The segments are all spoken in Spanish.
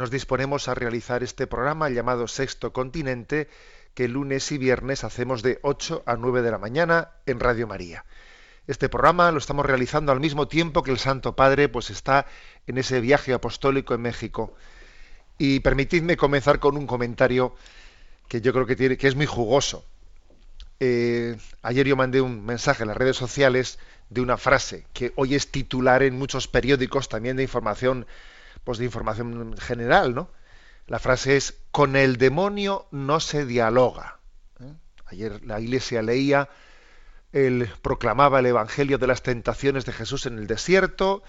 nos disponemos a realizar este programa llamado Sexto Continente, que lunes y viernes hacemos de 8 a 9 de la mañana en Radio María. Este programa lo estamos realizando al mismo tiempo que el Santo Padre pues está en ese viaje apostólico en México. Y permitidme comenzar con un comentario que yo creo que, tiene, que es muy jugoso. Eh, ayer yo mandé un mensaje en las redes sociales de una frase que hoy es titular en muchos periódicos también de información, pues de información general, ¿no? La frase es con el demonio no se dialoga. ¿eh? Ayer la iglesia leía, él proclamaba el evangelio de las tentaciones de Jesús en el desierto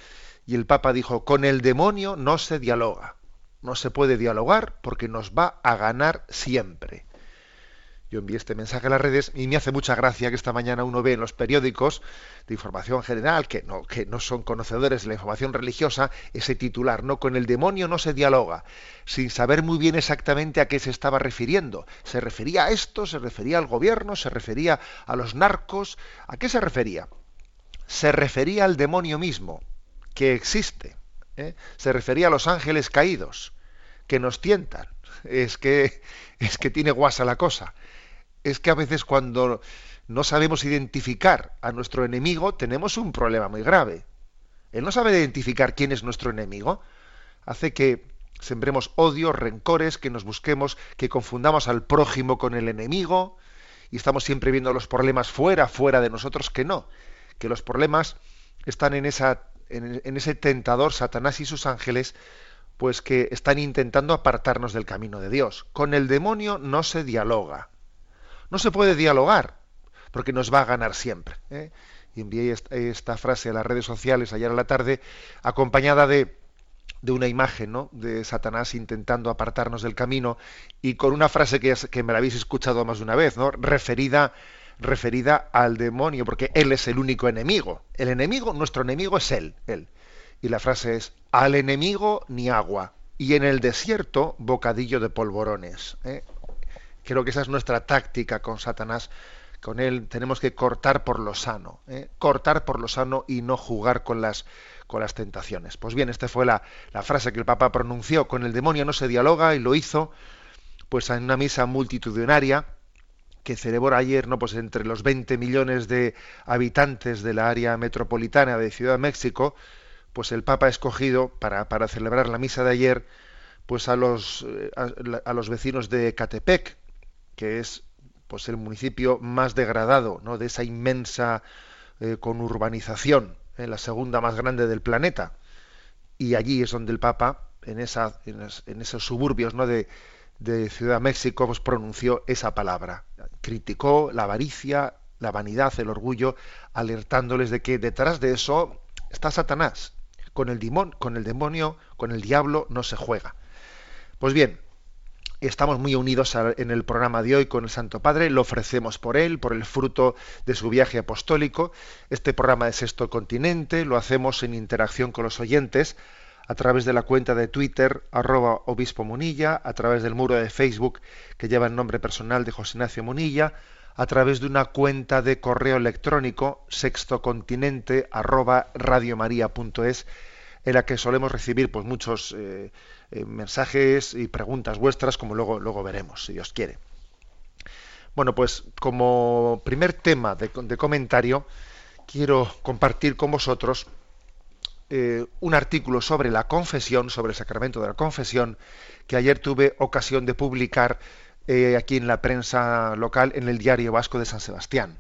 y el Papa dijo con el demonio no se dialoga. No se puede dialogar porque nos va a ganar siempre. Yo envié este mensaje a las redes y me hace mucha gracia que esta mañana uno ve en los periódicos de información general que no, que no son conocedores de la información religiosa ese titular, no con el demonio no se dialoga, sin saber muy bien exactamente a qué se estaba refiriendo. ¿Se refería a esto? ¿Se refería al gobierno? ¿Se refería a los narcos? ¿A qué se refería? Se refería al demonio mismo, que existe. ¿eh? Se refería a los ángeles caídos, que nos tientan. Es que, es que tiene guasa la cosa es que a veces cuando no sabemos identificar a nuestro enemigo tenemos un problema muy grave. El no saber identificar quién es nuestro enemigo hace que sembremos odios, rencores, que nos busquemos, que confundamos al prójimo con el enemigo y estamos siempre viendo los problemas fuera, fuera de nosotros, que no, que los problemas están en, esa, en, en ese tentador Satanás y sus ángeles, pues que están intentando apartarnos del camino de Dios. Con el demonio no se dialoga. No se puede dialogar, porque nos va a ganar siempre. ¿eh? Y envié esta, frase a las redes sociales ayer a la tarde, acompañada de, una imagen de Satanás intentando apartarnos del camino, y con una frase que, que me la habéis escuchado más de una vez, ¿no? referida, referida al demonio, porque él es el único enemigo. El enemigo, nuestro enemigo es él, él. Y la frase es, al enemigo ni agua, y en el desierto bocadillo de polvorones. ¿eh? Creo que esa es nuestra táctica con Satanás. Con él tenemos que cortar por lo sano, ¿eh? cortar por lo sano y no jugar con las, con las tentaciones. Pues bien, esta fue la, la, frase que el Papa pronunció. Con el demonio no se dialoga y lo hizo pues en una misa multitudinaria que celebró ayer no pues entre los 20 millones de habitantes de la área metropolitana de Ciudad de México, pues el Papa ha escogido para, para celebrar la misa de ayer pues a los, a, a los vecinos de Catepec, que es pues el municipio más degradado ¿no? de esa inmensa eh, conurbanización, eh, la segunda más grande del planeta. Y allí es donde el Papa, en, esa, en, es, en esos suburbios ¿no? de, de, Ciudad México, pues, pronunció esa palabra. Criticó la avaricia, la vanidad, el orgullo, alertándoles de que detrás de eso está Satanás. Con el, dimon, con el demonio, con el diablo, no se juega. Pues bien, Estamos muy unidos en el programa de hoy con el Santo Padre, lo ofrecemos por él, por el fruto de su viaje apostólico. Este programa de Sexto Continente lo hacemos en interacción con los oyentes a través de la cuenta de Twitter, arroba obispo Munilla, a través del muro de Facebook que lleva el nombre personal de José Ignacio Munilla, a través de una cuenta de correo electrónico sextocontinente arroba radiomaria.es en la que solemos recibir pues muchos eh, eh, mensajes y preguntas vuestras, como luego, luego veremos, si Dios quiere. Bueno, pues como primer tema de, comentario, quiero compartir con vosotros eh, un artículo sobre la confesión, sobre el sacramento de la confesión, que ayer tuve ocasión de publicar aquí en la prensa local, en el diario vasco de San Sebastián.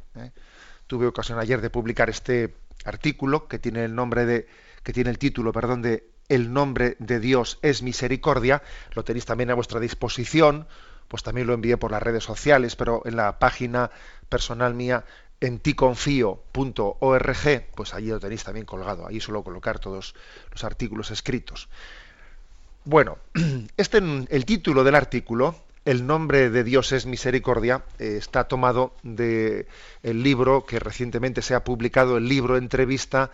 Tuve ocasión ayer de publicar este artículo que tiene el nombre de, que tiene el título, perdón, de El nombre de Dios es misericordia. Lo tenéis también a vuestra disposición. Pues también lo envié por las redes sociales, pero en la página personal mía en ticonfío.org, pues allí lo tenéis también colgado. Ahí suelo colocar todos los artículos escritos. Bueno, este, el título del artículo, El nombre de Dios es misericordia, eh, está tomado del el libro que recientemente se ha publicado, el libro entrevista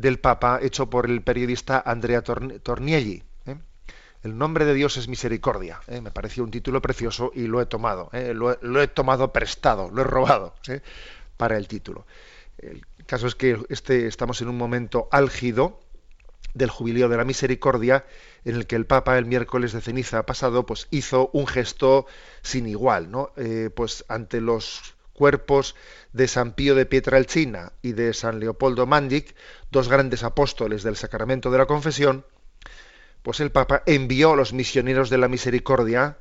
del Papa hecho por el periodista Andrea Tornielli. ¿eh? El nombre de Dios es misericordia. ¿eh? Me pareció un título precioso y lo he tomado. Lo, lo, he tomado prestado, lo he robado para el título. El caso es que este, estamos en un momento álgido del jubileo de la misericordia en el que el Papa el miércoles de ceniza pasado pues hizo un gesto sin igual, ¿no? Eh, pues ante los cuerpos de San Pío de Pietrelcina y de San Leopoldo Mandic, dos grandes apóstoles del sacramento de la confesión, pues el Papa envió a los misioneros de la misericordia,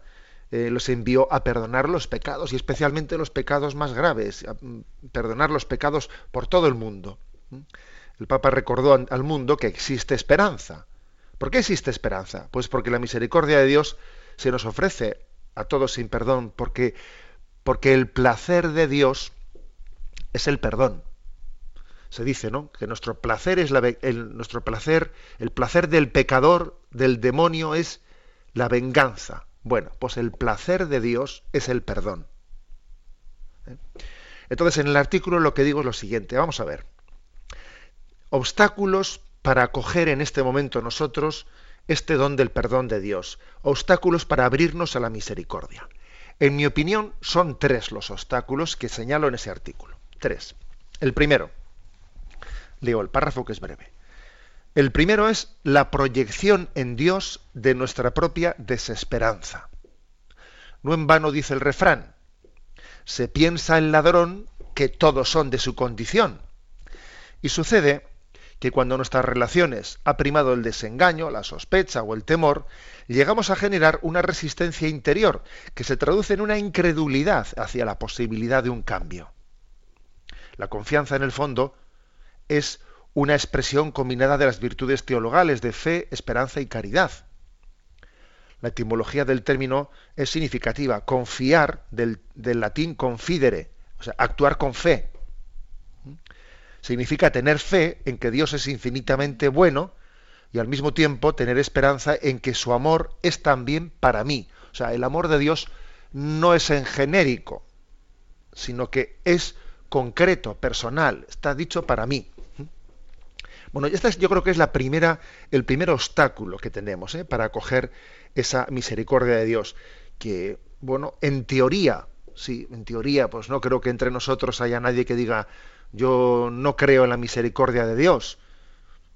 eh, los envió a perdonar los pecados y especialmente los pecados más graves, mm, perdonar los pecados por todo el mundo. El Papa recordó al mundo que existe esperanza. ¿Por qué existe esperanza? Pues porque la misericordia de Dios se nos ofrece a todos sin perdón, porque, porque el placer de Dios es el perdón. Se dice, ¿no? Que nuestro placer es el, nuestro placer, el placer del pecador, del demonio es la venganza. Bueno, pues el placer de Dios es el perdón. ¿Eh? Entonces, en el artículo lo que digo es lo siguiente, vamos a ver obstáculos para acoger en este momento nosotros este don del perdón de Dios, obstáculos para abrirnos a la misericordia. En mi opinión, son tres los obstáculos que señalo en ese artículo. Tres. El primero, leo el párrafo que es breve. El primero es la proyección en Dios de nuestra propia desesperanza. No en vano dice el refrán, se piensa el ladrón que todos son de su condición. Y sucede que cuando nuestras relaciones ha primado el desengaño, la sospecha o el temor, llegamos a generar una resistencia interior que se traduce en una incredulidad hacia la posibilidad de un cambio. La confianza, en el fondo, es una expresión combinada de las virtudes teologales de fe, esperanza y caridad. La etimología del término es significativa, confiar del, del latín confidere, o sea, actuar con fe significa tener fe en que Dios es infinitamente bueno y al mismo tiempo tener esperanza en que su amor es también para mí. O sea, el amor de Dios no es en genérico, sino que es concreto, personal, está dicho para mí. Bueno, esta yo creo que es la primera, el primer obstáculo que tenemos ¿eh? para acoger esa misericordia de Dios, que, bueno, en teoría, sí, en teoría, pues no creo que entre nosotros haya nadie que diga, yo no creo en la misericordia de Dios,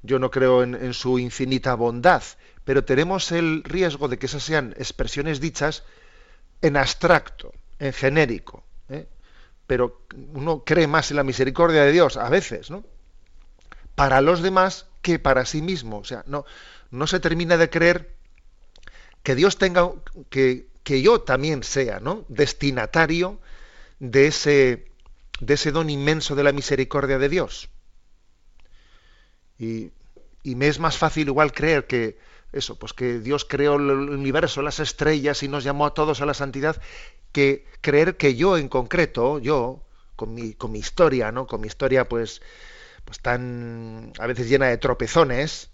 yo no creo en, su infinita bondad, pero tenemos el riesgo de que esas sean expresiones dichas en abstracto, en genérico. ¿eh? Pero uno cree más en la misericordia de Dios a veces, ¿no? Para los demás que para sí mismo. O sea, no, no se termina de creer que Dios tenga, que, que yo también sea, ¿no? Destinatario de ese, de ese don inmenso de la misericordia de Dios. Y, me es más fácil igual creer que eso, pues que Dios creó el universo, las estrellas y nos llamó a todos a la santidad, que creer que yo en concreto, yo, con mi, con mi historia, ¿no? Con mi historia, pues, pues tan a veces llena de tropezones,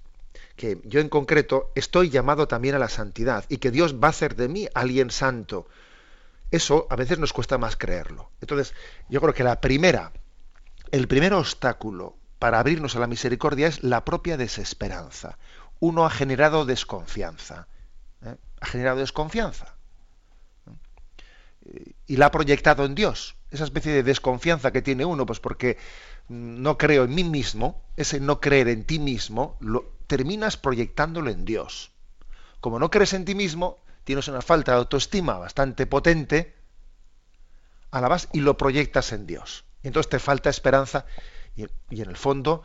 que yo en concreto estoy llamado también a la santidad y que Dios va a hacer de mí alguien santo eso a veces nos cuesta más creerlo. Entonces, yo creo que la primera, el primer obstáculo para abrirnos a la misericordia es la propia desesperanza. Uno ha generado desconfianza. ¿eh? Ha generado desconfianza. Y la ha proyectado en Dios. Esa especie de desconfianza que tiene uno, pues porque no creo en mí mismo, ese no creer en ti mismo, lo terminas proyectándolo en Dios. Como no crees en ti mismo, tienes una falta de autoestima bastante potente, alabas y lo proyectas en Dios. Entonces te falta esperanza y, en el fondo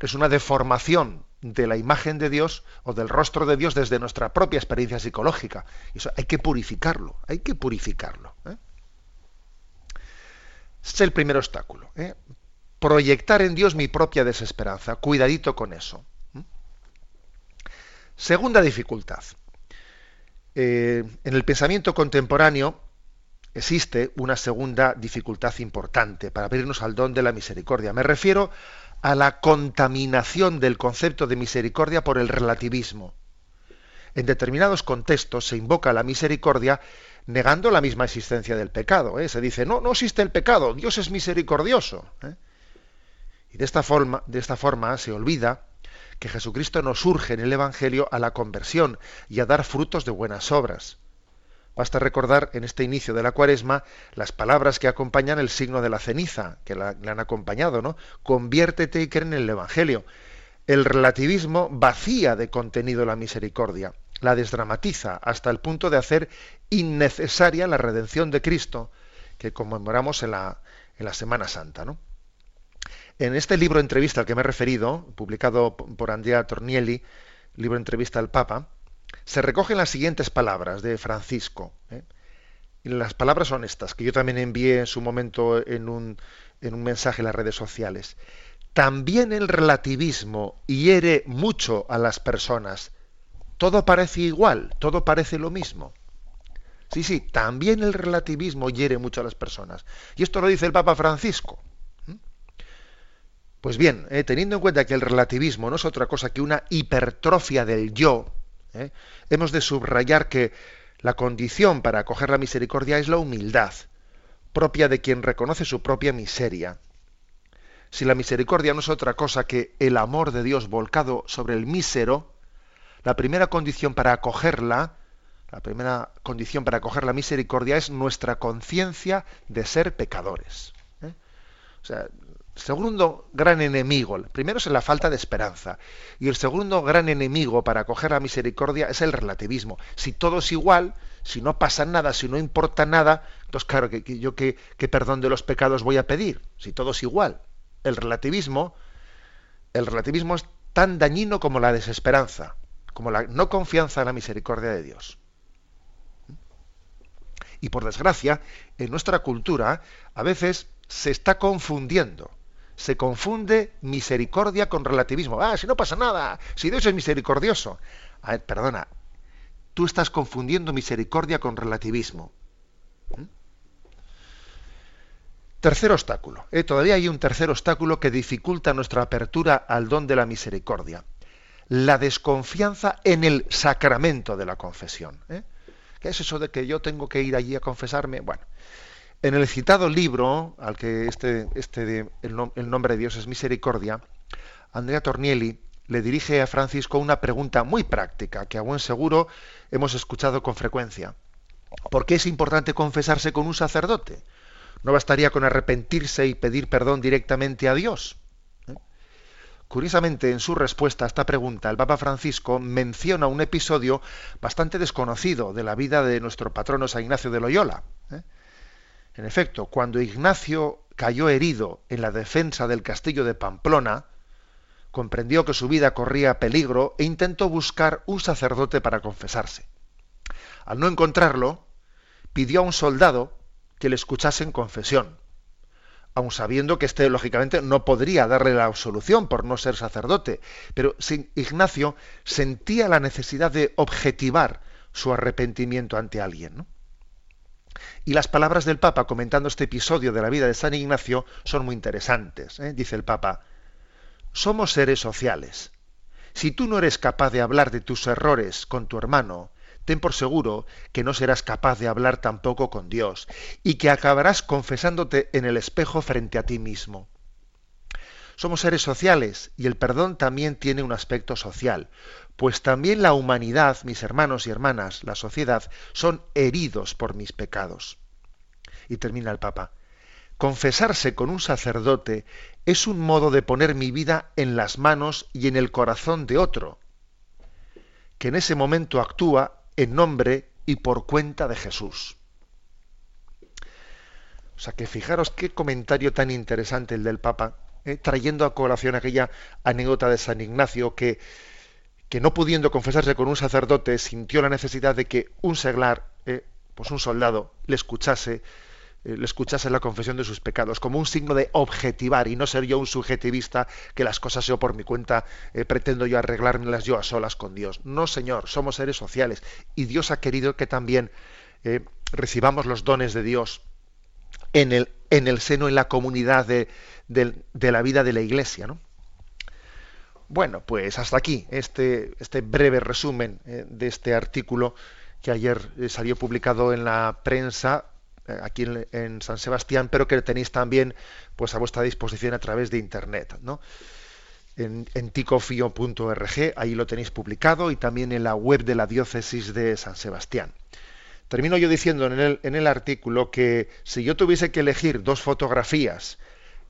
es una deformación de la imagen de Dios o del rostro de Dios desde nuestra propia experiencia psicológica. Eso hay que purificarlo, hay que purificarlo. ¿eh? es el primer obstáculo. ¿eh? Proyectar en Dios mi propia desesperanza. Cuidadito con eso. Segunda dificultad. Eh, en el pensamiento contemporáneo existe una segunda dificultad importante para abrirnos al don de la misericordia. Me refiero a la contaminación del concepto de misericordia por el relativismo. En determinados contextos se invoca la misericordia negando la misma existencia del pecado. ¿eh? Se dice, no, no existe el pecado, Dios es misericordioso. ¿eh? Y de esta, forma, de esta forma se olvida que Jesucristo nos urge en el Evangelio a la conversión y a dar frutos de buenas obras. Basta recordar en este inicio de la cuaresma las palabras que acompañan el signo de la ceniza, que la, han acompañado, ¿no? Conviértete y cree en el Evangelio. El relativismo vacía de contenido la misericordia, la desdramatiza hasta el punto de hacer innecesaria la redención de Cristo, que conmemoramos en la, en la Semana Santa, ¿no? En este libro entrevista al que me he referido, publicado por Andrea Tornielli, libro entrevista al Papa, se recogen las siguientes palabras de Francisco. ¿eh? Y las palabras son estas, que yo también envié en su momento en un, en un mensaje en las redes sociales. También el relativismo hiere mucho a las personas. Todo parece igual, todo parece lo mismo. Sí, sí, también el relativismo hiere mucho a las personas. Y esto lo dice el Papa Francisco. Pues bien, eh, teniendo en cuenta que el relativismo no es otra cosa que una hipertrofia del yo, ¿eh? hemos de subrayar que la condición para acoger la misericordia es la humildad, propia de quien reconoce su propia miseria. Si la misericordia no es otra cosa que el amor de Dios volcado sobre el mísero, la primera condición para acogerla, la primera condición para acoger la misericordia es nuestra conciencia de ser pecadores. ¿eh? O sea, segundo gran enemigo, el primero es la falta de esperanza, y el segundo gran enemigo para acoger la misericordia es el relativismo. Si todo es igual, si no pasa nada, si no importa nada, entonces claro, que, yo qué, perdón de los pecados voy a pedir, si todo es igual. El relativismo, el relativismo es tan dañino como la desesperanza, como la no confianza en la misericordia de Dios. Y por desgracia, en nuestra cultura a veces se está confundiendo se confunde misericordia con relativismo. Ah, si no pasa nada, si Dios es misericordioso. A ver, perdona, tú estás confundiendo misericordia con relativismo. ¿Mm? Tercer obstáculo. ¿eh? Todavía hay un tercer obstáculo que dificulta nuestra apertura al don de la misericordia. La desconfianza en el sacramento de la confesión. ¿eh? ¿Qué es eso de que yo tengo que ir allí a confesarme? Bueno, en el citado libro, al que este, este el, nombre de Dios es misericordia, Andrea Tornielli le dirige a Francisco una pregunta muy práctica que a buen seguro hemos escuchado con frecuencia. ¿Por qué es importante confesarse con un sacerdote? ¿No bastaría con arrepentirse y pedir perdón directamente a Dios? ¿Eh? Curiosamente, en su respuesta a esta pregunta, el Papa Francisco menciona un episodio bastante desconocido de la vida de nuestro patrono San Ignacio de Loyola. ¿eh? En efecto, cuando Ignacio cayó herido en la defensa del castillo de Pamplona, comprendió que su vida corría peligro e intentó buscar un sacerdote para confesarse. Al no encontrarlo, pidió a un soldado que le escuchase en confesión, aun sabiendo que éste lógicamente no podría darle la absolución por no ser sacerdote, pero Ignacio sentía la necesidad de objetivar su arrepentimiento ante alguien. ¿no? Y las palabras del Papa comentando este episodio de la vida de San Ignacio son muy interesantes. ¿eh? Dice el Papa, somos seres sociales. Si tú no eres capaz de hablar de tus errores con tu hermano, ten por seguro que no serás capaz de hablar tampoco con Dios y que acabarás confesándote en el espejo frente a ti mismo. Somos seres sociales y el perdón también tiene un aspecto social, pues también la humanidad, mis hermanos y hermanas, la sociedad, son heridos por mis pecados. Y termina el Papa. Confesarse con un sacerdote es un modo de poner mi vida en las manos y en el corazón de otro, que en ese momento actúa en nombre y por cuenta de Jesús. O sea que fijaros qué comentario tan interesante el del Papa eh, trayendo a colación aquella anécdota de San Ignacio que, que no pudiendo confesarse con un sacerdote sintió la necesidad de que un seglar, eh, pues un soldado, le escuchase eh, le escuchase la confesión de sus pecados, como un signo de objetivar y no ser yo un subjetivista que las cosas yo por mi cuenta pretendo yo arreglármelas yo a solas con Dios. No, Señor, somos seres sociales y Dios ha querido que también recibamos los dones de Dios en el, en seno, en la comunidad de, la vida de la Iglesia. ¿no? Bueno, pues hasta aquí este, este breve resumen de este artículo que ayer salió publicado en la prensa eh, aquí en, San Sebastián, pero que tenéis también pues a vuestra disposición a través de internet, ¿no? En, ticofio.org, ahí lo tenéis publicado, y también en la web de la diócesis de San Sebastián. Termino yo diciendo en el, artículo que si yo tuviese que elegir dos fotografías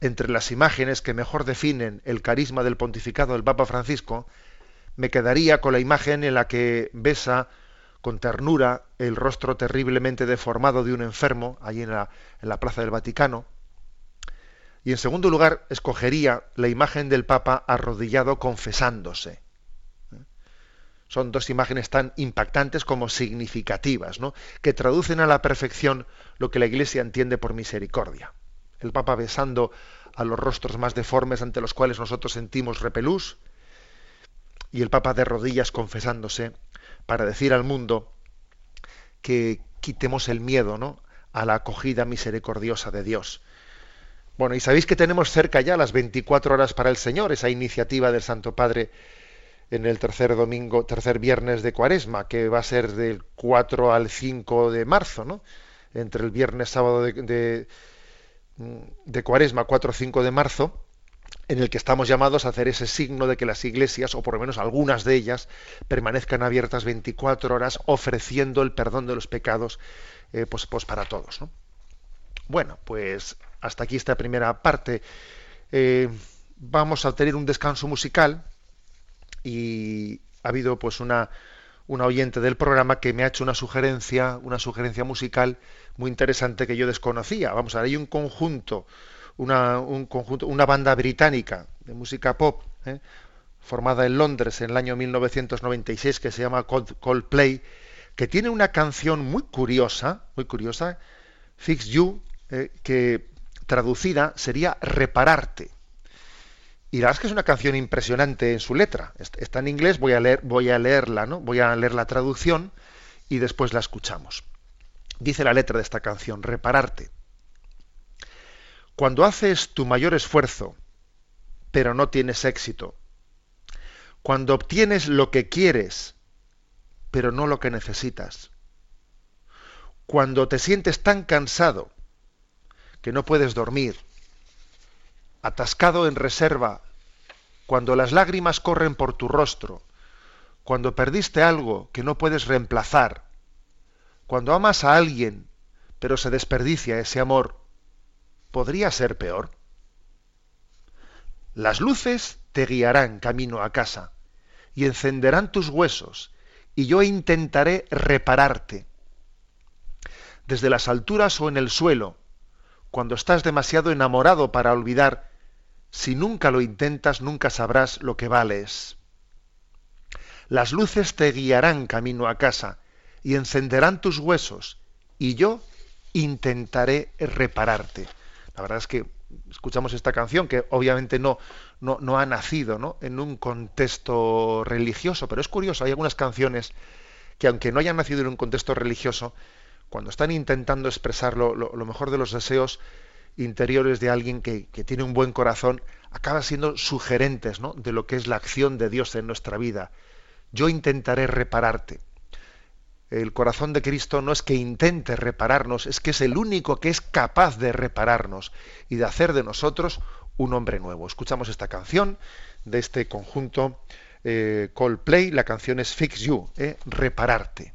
entre las imágenes que mejor definen el carisma del pontificado del Papa Francisco, me quedaría con la imagen en la que besa con ternura el rostro terriblemente deformado de un enfermo, allí en la Plaza del Vaticano. Y en segundo lugar, escogería la imagen del Papa arrodillado confesándose. Son dos imágenes tan impactantes como significativas, ¿no? que traducen a la perfección lo que la Iglesia entiende por misericordia. El Papa besando a los rostros más deformes ante los cuales nosotros sentimos repelús, y el Papa de rodillas confesándose para decir al mundo que quitemos el miedo ¿no? a la acogida misericordiosa de Dios. Bueno, y sabéis que tenemos cerca ya las 24 horas para el Señor, esa iniciativa del Santo Padre en el tercer domingo, tercer viernes de Cuaresma, que va a ser del 4 al 5 de marzo, ¿no? Entre el viernes sábado de, de, de Cuaresma, 4 o 5 de marzo, en el que estamos llamados a hacer ese signo de que las iglesias, o por lo menos algunas de ellas, permanezcan abiertas 24 horas ofreciendo el perdón de los pecados eh, pues, pues, para todos. Bueno, pues hasta aquí esta primera parte. Eh, vamos a tener un descanso musical y ha habido pues una, una oyente del programa que me ha hecho una sugerencia, una sugerencia musical muy interesante que yo desconocía. Vamos a ver, hay un conjunto una, un conjunto, una banda británica de música pop, ¿eh? formada en Londres en el año 1996, que se llama Coldplay, que tiene una canción muy curiosa, muy curiosa, Fix You, ¿eh? que traducida sería repararte. Y la verdad es que es una canción impresionante en su letra. Está en inglés, voy a leer, voy a leerla, ¿no? Voy a leer la traducción y después la escuchamos. Dice la letra de esta canción, repararte. Cuando haces tu mayor esfuerzo, pero no tienes éxito. Cuando obtienes lo que quieres, pero no lo que necesitas. Cuando te sientes tan cansado que no puedes dormir, atascado en reserva, cuando las lágrimas corren por tu rostro, cuando perdiste algo que no puedes reemplazar, cuando amas a alguien, pero se desperdicia ese amor, podría ser peor. Las luces te guiarán camino a casa y encenderán tus huesos, y yo intentaré repararte. Desde las alturas o en el suelo, cuando estás demasiado enamorado para olvidar, si nunca lo intentas, nunca sabrás lo que vales. Las luces te guiarán camino a casa y encenderán tus huesos, y yo intentaré repararte. La verdad es que escuchamos esta canción que obviamente no, no, ha nacido en un contexto religioso, pero es curioso, hay algunas canciones que aunque no hayan nacido en un contexto religioso, cuando están intentando expresar lo, mejor de los deseos interiores de alguien que, tiene un buen corazón, acaban siendo sugerentes de lo que es la acción de Dios en nuestra vida. Yo intentaré repararte el corazón de Cristo no es que intente repararnos, es que es el único que es capaz de repararnos y de hacer de nosotros un hombre nuevo. Escuchamos esta canción de este conjunto eh, Coldplay, la canción es Fix You, eh, repararte.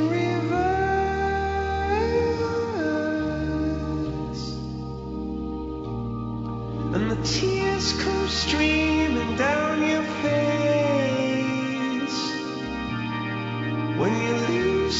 tears come streaming down your face. When you lose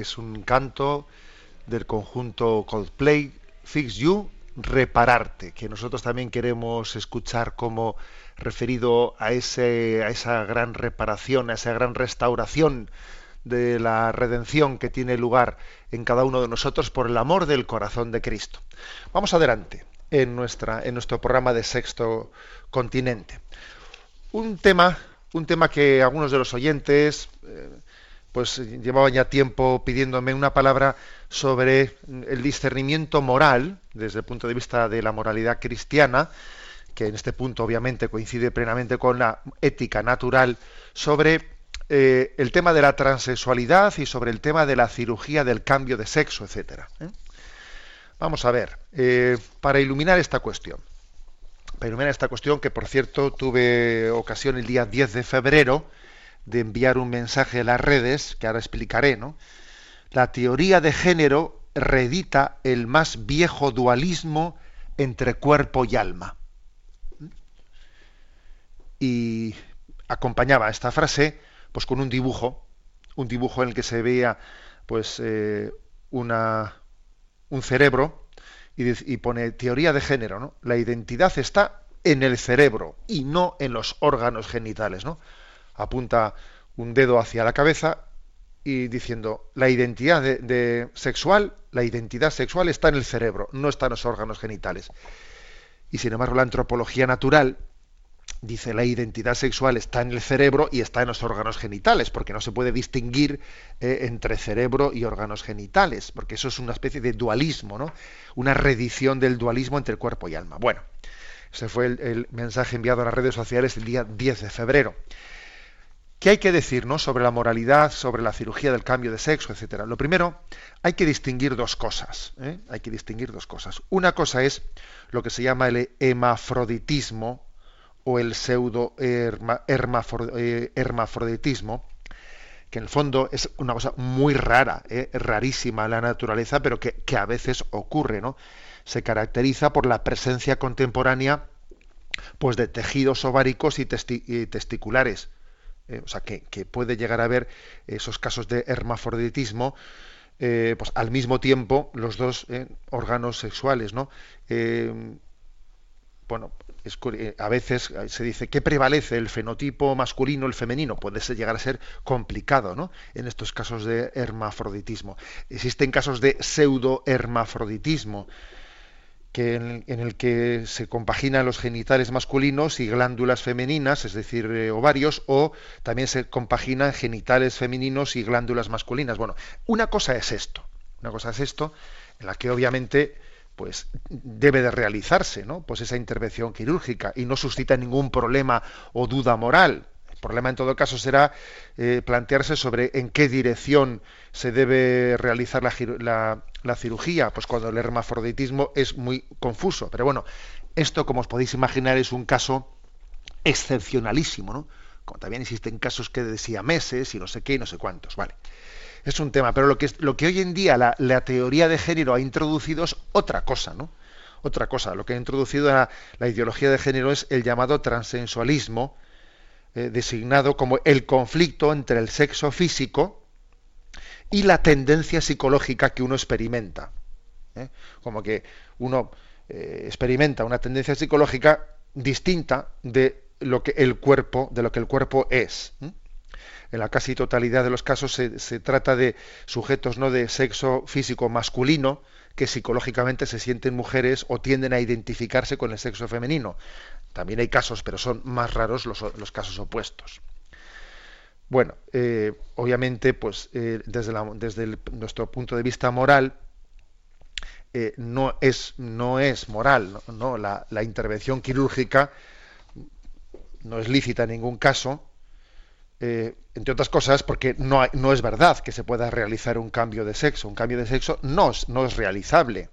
es un canto del conjunto Coldplay, Fix You, Repararte, que nosotros también queremos escuchar como referido a, ese, a esa gran reparación, a esa gran restauración de la redención que tiene lugar en cada uno de nosotros por el amor del corazón de Cristo. Vamos adelante en, nuestra, en nuestro programa de Sexto Continente. Un tema, un tema que algunos de los oyentes eh, pues llevaban ya tiempo pidiéndome una palabra sobre el discernimiento moral desde el punto de vista de la moralidad cristiana, que en este punto obviamente coincide plenamente con la ética natural, sobre eh, el tema de la transexualidad y sobre el tema de la cirugía del cambio de sexo, etcétera. ¿eh? Vamos a ver, eh, para iluminar esta cuestión, para iluminar esta cuestión, que por cierto tuve ocasión el día 10 de febrero de enviar un mensaje a las redes, que ahora explicaré, ¿no? La teoría de género reedita el más viejo dualismo entre cuerpo y alma. Y acompañaba esta frase pues con un dibujo, un dibujo en el que se veía pues eh, una, un cerebro y, y pone teoría de género, ¿no? La identidad está en el cerebro y no en los órganos genitales, ¿no? Apunta un dedo hacia la cabeza y diciendo la identidad de, sexual, la identidad sexual está en el cerebro, no está en los órganos genitales. Y sin embargo, la antropología natural dice la identidad sexual está en el cerebro y está en los órganos genitales, porque no se puede distinguir eh, entre cerebro y órganos genitales, porque eso es una especie de dualismo, ¿no? Una redición del dualismo entre cuerpo y alma. Bueno, ese fue el, mensaje enviado a las redes sociales el día 10 de febrero. ¿Qué hay que decir sobre la moralidad, sobre la cirugía del cambio de sexo, etcétera? Lo primero, hay que distinguir dos cosas. ¿eh? Hay que distinguir dos cosas. Una cosa es lo que se llama el hemafroditismo, o el pseudo eh, hermafroditismo, que en el fondo es una cosa muy rara, eh, rarísima en la naturaleza, pero que, a veces ocurre, ¿no? Se caracteriza por la presencia contemporánea pues, de tejidos ováricos y, testiculares. Eh, o sea, que, puede llegar a haber esos casos de hermafroditismo pues, al mismo tiempo los dos órganos sexuales, ¿no? bueno, eh, a veces eh, se dice que prevalece el fenotipo masculino, el femenino, puede llegar a ser complicado, ¿no? En estos casos de hermafroditismo. Existen casos de pseudo-hermafroditismo, que en, el que se compaginan los genitales masculinos y glándulas femeninas, es decir, eh, ovarios, o también se compaginan genitales femeninos y glándulas masculinas. Bueno, una cosa es esto, una cosa es esto, en la que obviamente pues debe de realizarse, ¿no? Pues esa intervención quirúrgica y no suscita ningún problema o duda moral. Problema en todo caso será eh, plantearse sobre en qué dirección se debe realizar la, la, cirugía, pues cuando el hermafroditismo es muy confuso. Pero bueno, esto, como os podéis imaginar, es un caso excepcionalísimo, ¿no? Como también existen casos que decía meses y no sé qué y no sé cuántos, ¿vale? es un tema. Pero lo que, lo que hoy en día la, teoría de género ha introducido es otra cosa, ¿no? Otra cosa. Lo que ha introducido la ideología de género es el llamado transensualismo, eh, designado como el conflicto entre el sexo físico y la tendencia psicológica que uno experimenta. ¿eh? Como que uno eh, experimenta una tendencia psicológica distinta de lo que el cuerpo, de lo que el cuerpo es en la casi totalidad de los casos se, trata de sujetos no de sexo físico masculino que psicológicamente se sienten mujeres o tienden a identificarse con el sexo femenino. También hay casos, pero son más raros los, casos opuestos. Bueno, eh, obviamente, pues eh, desde, nuestro punto de vista moral, eh, no, es, moral, ¿no? La, intervención quirúrgica no es lícita en ningún caso, entre otras cosas, porque no, es verdad que se pueda realizar un cambio de sexo. Un cambio de sexo no, no es realizable.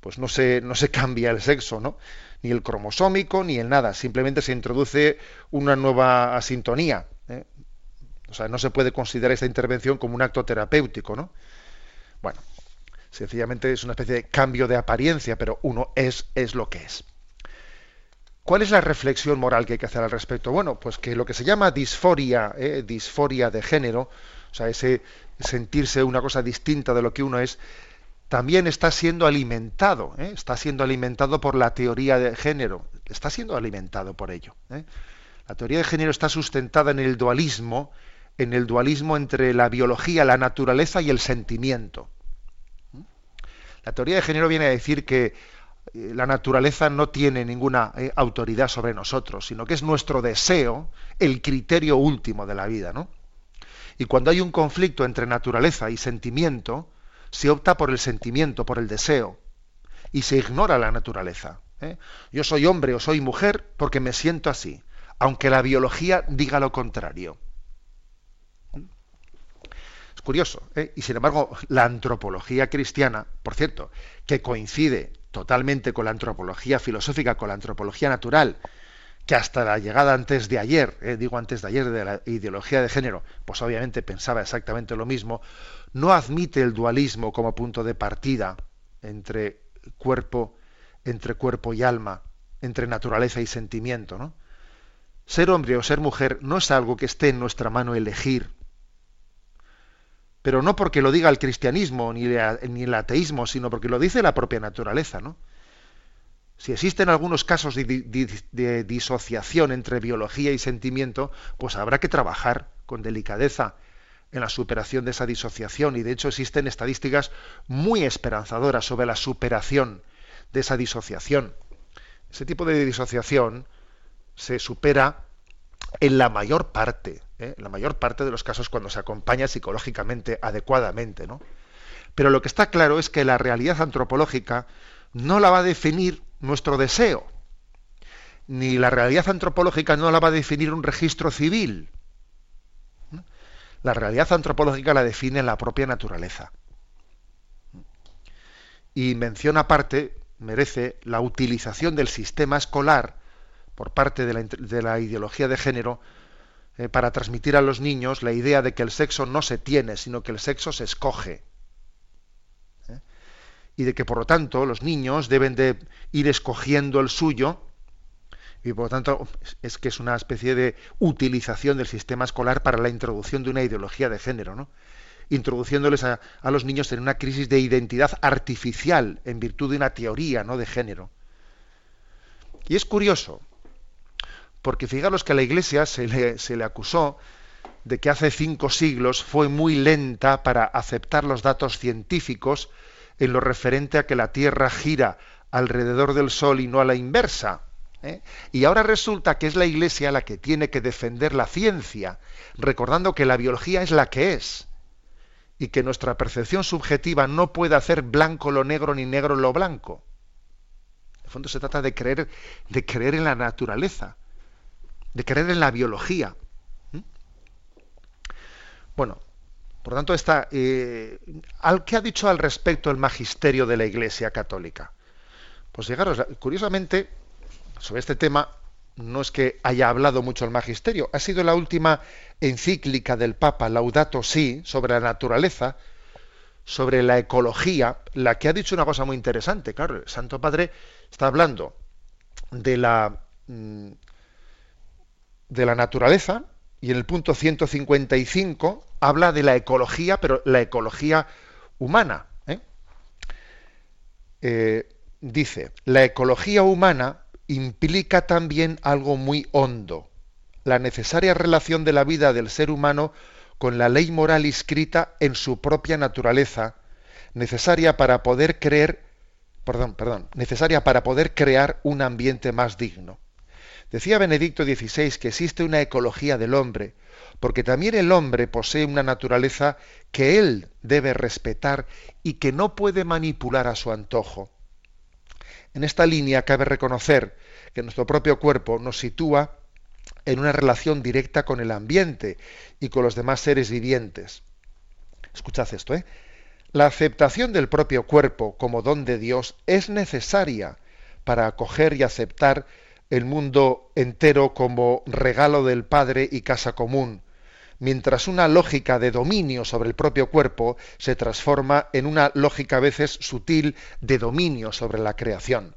Pues no se, no se cambia el sexo, ¿no? Ni el cromosómico, ni el nada. Simplemente se introduce una nueva asintonía. ¿eh? O sea, no se puede considerar esta intervención como un acto terapéutico, ¿no? Bueno, sencillamente es una especie de cambio de apariencia, pero uno es, es lo que es. ¿Cuál es la reflexión moral que hay que hacer al respecto? Bueno, pues que lo que se llama disforia, eh, disforia de género, o sea, ese sentirse una cosa distinta de lo que uno es, también está siendo alimentado, eh, está siendo alimentado por la teoría de género, está siendo alimentado por ello. Eh. La teoría de género está sustentada en el dualismo, en el dualismo entre la biología, la naturaleza y el sentimiento. La teoría de género viene a decir que eh, la naturaleza no tiene ninguna eh, autoridad sobre nosotros, sino que es nuestro deseo el criterio último de la vida, ¿no? Y cuando hay un conflicto entre naturaleza y sentimiento, se opta por el sentimiento, por el deseo, y se ignora la naturaleza. ¿eh? Yo soy hombre o soy mujer porque me siento así, aunque la biología diga lo contrario. Es curioso, y sin embargo, la antropología cristiana, por cierto, que coincide totalmente con la antropología filosófica, con la antropología natural, que hasta la llegada antes de ayer, eh, digo antes de ayer, de la ideología de género, pues obviamente pensaba exactamente lo mismo, no admite el dualismo como punto de partida entre cuerpo, entre cuerpo y alma, entre naturaleza y sentimiento, ¿no? Ser hombre o ser mujer no es algo que esté en nuestra mano elegir, pero no porque lo diga el cristianismo ni, el ateísmo, sino porque lo dice la propia naturaleza, ¿no? Si existen algunos casos de, disociación entre biología y sentimiento, pues habrá que trabajar con delicadeza en la superación de esa disociación. Y de hecho existen estadísticas muy esperanzadoras sobre la superación de esa disociación. Ese tipo de disociación se supera en la mayor parte, ¿eh? en la mayor parte de los casos cuando se acompaña psicológicamente adecuadamente, ¿no? Pero lo que está claro es que la realidad antropológica no la va a definir nuestro deseo, ni la realidad antropológica no la va a definir un registro civil. La realidad antropológica la define la propia naturaleza. Y mención aparte merece la utilización del sistema escolar por parte de la, ideología de género eh, para transmitir a los niños la idea de que el sexo no se tiene, sino que el sexo se escoge y de que por lo tanto los niños deben de ir escogiendo el suyo y por lo tanto es que es una especie de utilización del sistema escolar para la introducción de una ideología de género, ¿no? introduciéndoles a, los niños en una crisis de identidad artificial en virtud de una teoría ¿no? de género. Y es curioso, porque fijaros que a la Iglesia se le, se le acusó de que hace cinco siglos fue muy lenta para aceptar los datos científicos en lo referente a que la Tierra gira alrededor del Sol y no a la inversa. ¿Eh? Y ahora resulta que es la Iglesia la que tiene que defender la ciencia, recordando que la biología es la que es y que nuestra percepción subjetiva no puede hacer blanco lo negro ni negro lo blanco. En el fondo se trata de creer, de creer en la naturaleza, de creer en la biología. Bueno, por tanto, está, eh, ¿qué ha dicho al respecto el magisterio de la Iglesia Católica? Pues fijaros, curiosamente, sobre este tema, no es que haya hablado mucho el magisterio, ha sido la última encíclica del Papa, Laudato Si, sobre la naturaleza, sobre la ecología, la que ha dicho una cosa muy interesante. Claro, el Santo Padre está hablando de la, mm, de la naturaleza, y en el punto 155 habla de la ecología, pero la ecología humana. ¿eh? Eh, dice, la ecología humana implica también algo muy hondo, la necesaria relación de la vida del ser humano con la ley moral inscrita en su propia naturaleza, necesaria para poder creer, perdón, perdón, necesaria para poder crear un ambiente más digno. Decía Benedicto XVI que existe una ecología del hombre, porque también el hombre posee una naturaleza que él debe respetar y que no puede manipular a su antojo. En esta línea cabe reconocer que nuestro propio cuerpo nos sitúa en una relación directa con el ambiente y con los demás seres vivientes. Escuchad esto, ¿eh? La aceptación del propio cuerpo como don de Dios es necesaria para acoger y aceptar el mundo entero como regalo del Padre y casa común, mientras una lógica de dominio sobre el propio cuerpo se transforma en una lógica a veces sutil de dominio sobre la creación.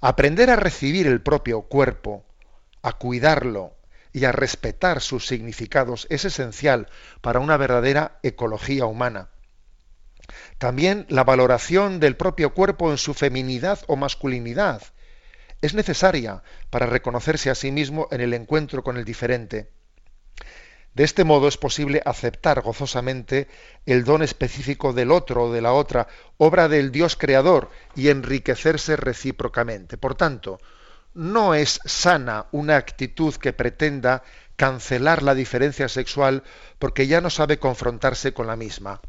Aprender a recibir el propio cuerpo, a cuidarlo y a respetar sus significados es esencial para una verdadera ecología humana. También la valoración del propio cuerpo en su feminidad o masculinidad, es necesaria para reconocerse a sí mismo en el encuentro con el diferente. De este modo es posible aceptar gozosamente el don específico del otro o de la otra, obra del Dios creador, y enriquecerse recíprocamente. Por tanto, no es sana una actitud que pretenda cancelar la diferencia sexual porque ya no sabe confrontarse con la misma.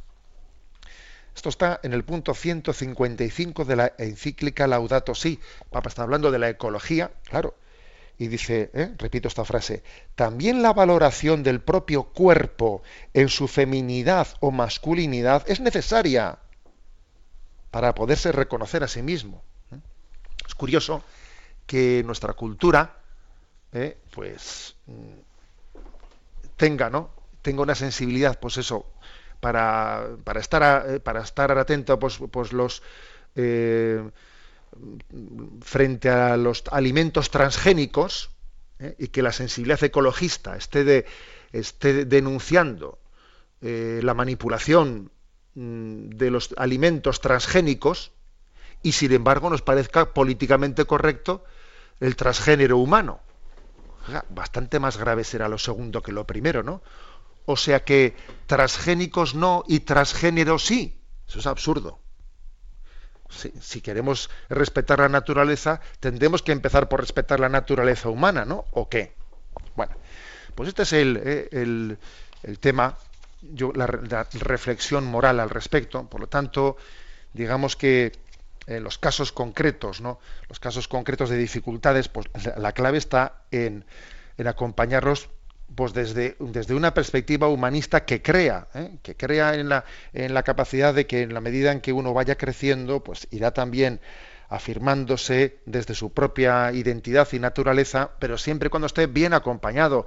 Esto está en el punto 155 de la encíclica Laudato Si. Papa está hablando de la ecología, claro. Y dice, ¿eh? repito esta frase, también la valoración del propio cuerpo en su feminidad o masculinidad es necesaria para poderse reconocer a sí mismo. Es curioso que nuestra cultura, ¿eh? pues, mm, tenga, ¿no? Tenga una sensibilidad, pues eso, para, para, estar, eh, para estar atento pues, pues los frente a los alimentos transgénicos eh, y que la sensibilidad ecologista esté, de, esté denunciando la manipulación mm, de los alimentos transgénicos y sin embargo nos parezca políticamente correcto el transgénero humano. Bastante más grave será lo segundo que lo primero, ¿no? O sea que transgénicos no y transgénero sí. Eso es absurdo. Si, queremos respetar la naturaleza, tendremos que empezar por respetar la naturaleza humana, ¿no? ¿O qué? Bueno, pues este es el, eh, tema, yo, la, reflexión moral al respecto. Por lo tanto, digamos que en los casos concretos, ¿no? Los casos concretos de dificultades, pues la, clave está en, en acompañarlos pues desde, desde una perspectiva humanista que crea, ¿eh? que crea en la, en la capacidad de que en la medida en que uno vaya creciendo, pues irá también afirmándose desde su propia identidad y naturaleza, pero siempre cuando esté bien acompañado.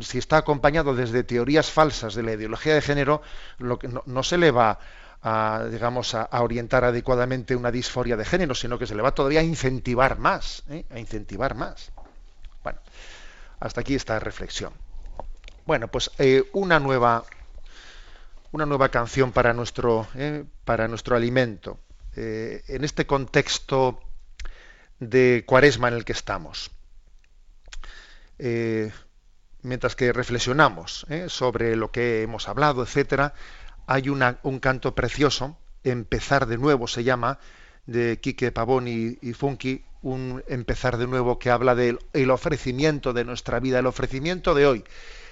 Si está acompañado desde teorías falsas de la ideología de género, lo que no, se le va a, digamos, a, orientar adecuadamente una disforia de género, sino que se le va todavía a incentivar más, ¿eh? a incentivar más. Bueno, hasta aquí esta reflexión. Bueno, pues eh, una nueva una nueva canción para nuestro eh, para nuestro alimento eh, en este contexto de cuaresma en el que estamos. mientras que reflexionamos sobre lo que hemos hablado, etcétera, hay un canto precioso, Empezar de nuevo se llama, de Quique Pavón y, y Funky, un empezar de nuevo que habla del ofrecimiento de nuestra vida, el ofrecimiento de hoy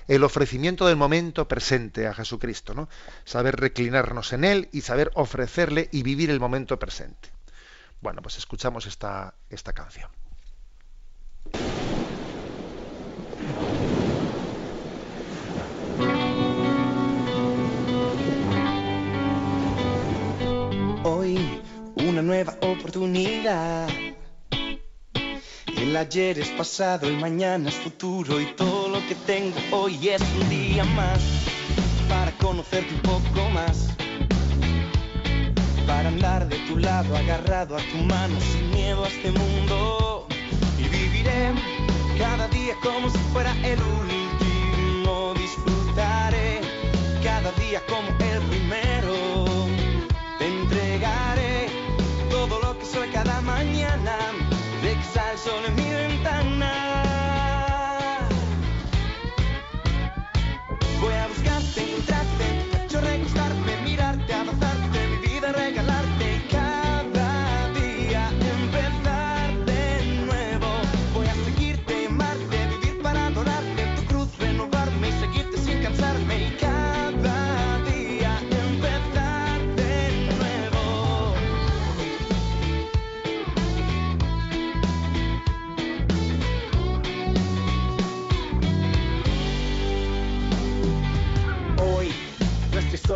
el ofrecimiento del momento presente a Jesucristo, ¿no? Saber reclinarnos en Él y saber ofrecerle y vivir el momento presente. Bueno, pues escuchamos esta, esta canción. Hoy una nueva oportunidad el ayer es pasado, el mañana es futuro y todo que tengo hoy es un día más para conocerte un poco más. Para andar de tu lado, agarrado a tu mano, sin miedo a este mundo. Y viviré cada día como si fuera el último. Disfrutaré cada día como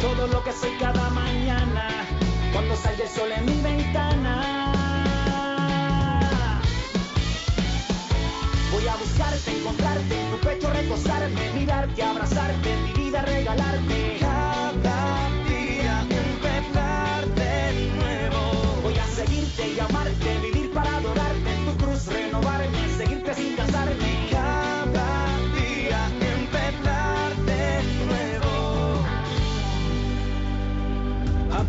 Todo lo que soy cada mañana cuando salga el sol en mi ventana. Voy a buscarte, encontrarte, en tu pecho recostarme, mirarte, abrazarte, mi vida regalarte. Cada día empezar de nuevo. Voy a seguirte y amarte,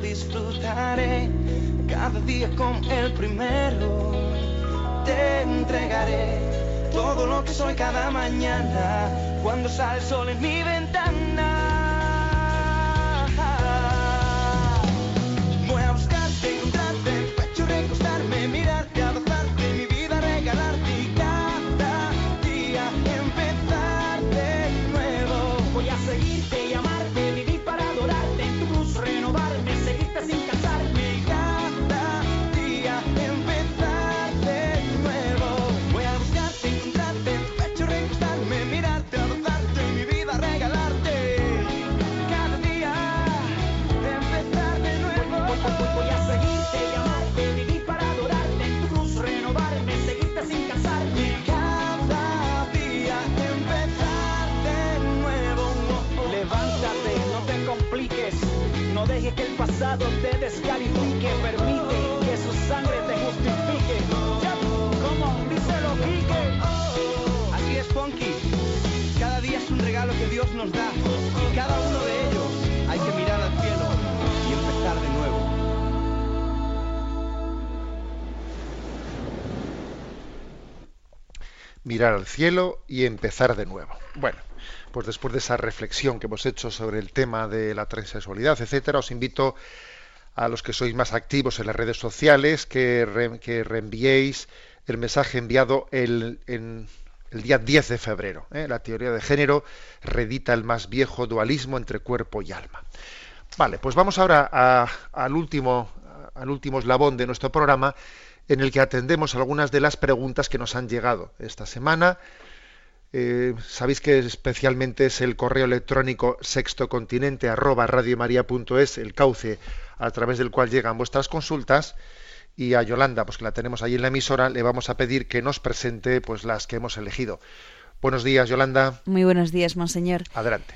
Disfrutaré cada día como el primero. Te entregaré todo lo que soy cada mañana cuando sale el sol en mi ventana. Pasado te descalifique, permite que su sangre te justifique. Ya, como díselo, Quique. Así es, Ponky. Cada día es un regalo que Dios nos da y cada uno de ellos hay que mirar al cielo y empezar de nuevo. Mirar al cielo y empezar de nuevo. Bueno, pues después de esa reflexión que hemos hecho sobre el tema de la transexualidad, etcétera, os invito a los que sois más activos en las redes sociales que, reenviéis el mensaje enviado el, día 10 de febrero. ¿eh? La teoría de género redita el más viejo dualismo entre cuerpo y alma. Vale, pues vamos ahora al último al último eslabón de nuestro programa en el que atendemos algunas de las preguntas que nos han llegado esta semana. Eh, sabéis que especialmente es el correo electrónico sextocontinente arroba el cauce a través del cual llegan vuestras consultas y a Yolanda, pues que la tenemos ahí en la emisora, le vamos a pedir que nos presente pues las que hemos elegido. Buenos días, Yolanda. Muy buenos días, monseñor. Adelante.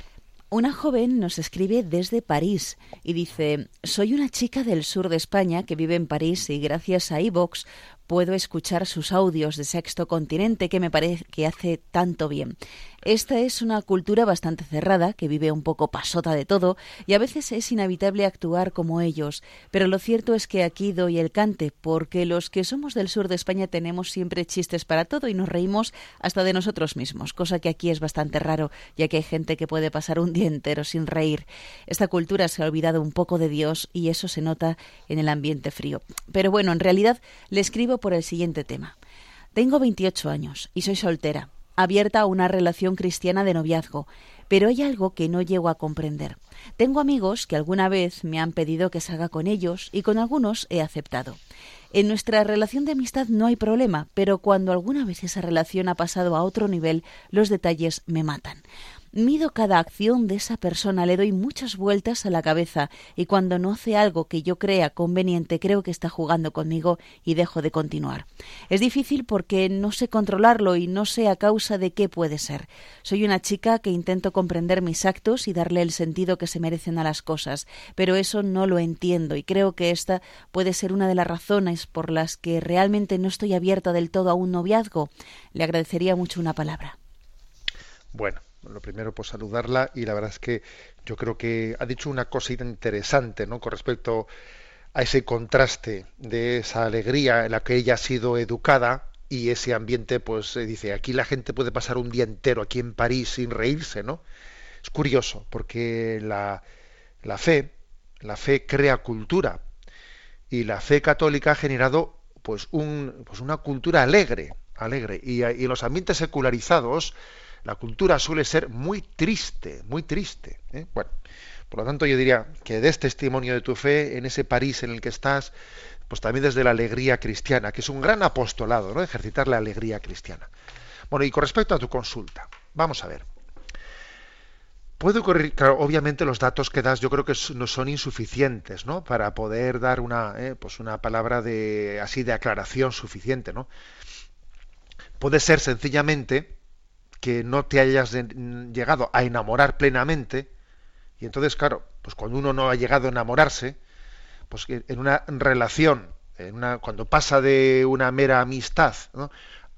Una joven nos escribe desde París y dice, soy una chica del sur de España que vive en París y gracias a iVox puedo escuchar sus audios de Sexto Continente que me parece que hace tanto bien. Esta es una cultura bastante cerrada, que vive un poco pasota de todo, y a veces es inevitable actuar como ellos. Pero lo cierto es que aquí doy el cante, porque los que somos del sur de España tenemos siempre chistes para todo y nos reímos hasta de nosotros mismos, cosa que aquí es bastante raro, ya que hay gente que puede pasar un día entero sin reír. Esta cultura se ha olvidado un poco de Dios y eso se nota en el ambiente frío. Pero bueno, en realidad le escribo por el siguiente tema. Tengo 28 años y soy soltera abierta a una relación cristiana de noviazgo, pero hay algo que no llego a comprender. Tengo amigos que alguna vez me han pedido que salga con ellos y con algunos he aceptado. En nuestra relación de amistad no hay problema, pero cuando alguna vez esa relación ha pasado a otro nivel, los detalles me matan. Mido cada acción de esa persona, le doy muchas vueltas a la cabeza y cuando no hace algo que yo crea conveniente creo que está jugando conmigo y dejo de continuar. Es difícil porque no sé controlarlo y no sé a causa de qué puede ser. Soy una chica que intento comprender mis actos y darle el sentido que se merecen a las cosas, pero eso no lo entiendo y creo que esta puede ser una de las razones por las que realmente no estoy abierta del todo a un noviazgo. Le agradecería mucho una palabra. Bueno, lo primero, pues saludarla y la verdad es que yo creo que ha dicho una cosa interesante, ¿no? Con respecto a ese contraste de esa alegría en la que ella ha sido educada y ese ambiente, pues dice, aquí la gente puede pasar un día entero aquí en París sin reírse, ¿no? Es curioso, porque la, la fe, la fe crea cultura y la fe católica ha generado pues, un, pues una cultura alegre, alegre y, y los ambientes secularizados la cultura suele ser muy triste, muy triste. ¿eh? Bueno, por lo tanto yo diría que des testimonio de tu fe en ese París en el que estás, pues también desde la alegría cristiana, que es un gran apostolado, ¿no? Ejercitar la alegría cristiana. Bueno, y con respecto a tu consulta, vamos a ver. Puede ocurrir, claro, obviamente los datos que das yo creo que no son insuficientes, ¿no? Para poder dar una, ¿eh? pues una palabra de así de aclaración suficiente, ¿no? Puede ser sencillamente que no te hayas llegado a enamorar plenamente, y entonces, claro, pues cuando uno no ha llegado a enamorarse, pues en una relación, en una, cuando pasa de una mera amistad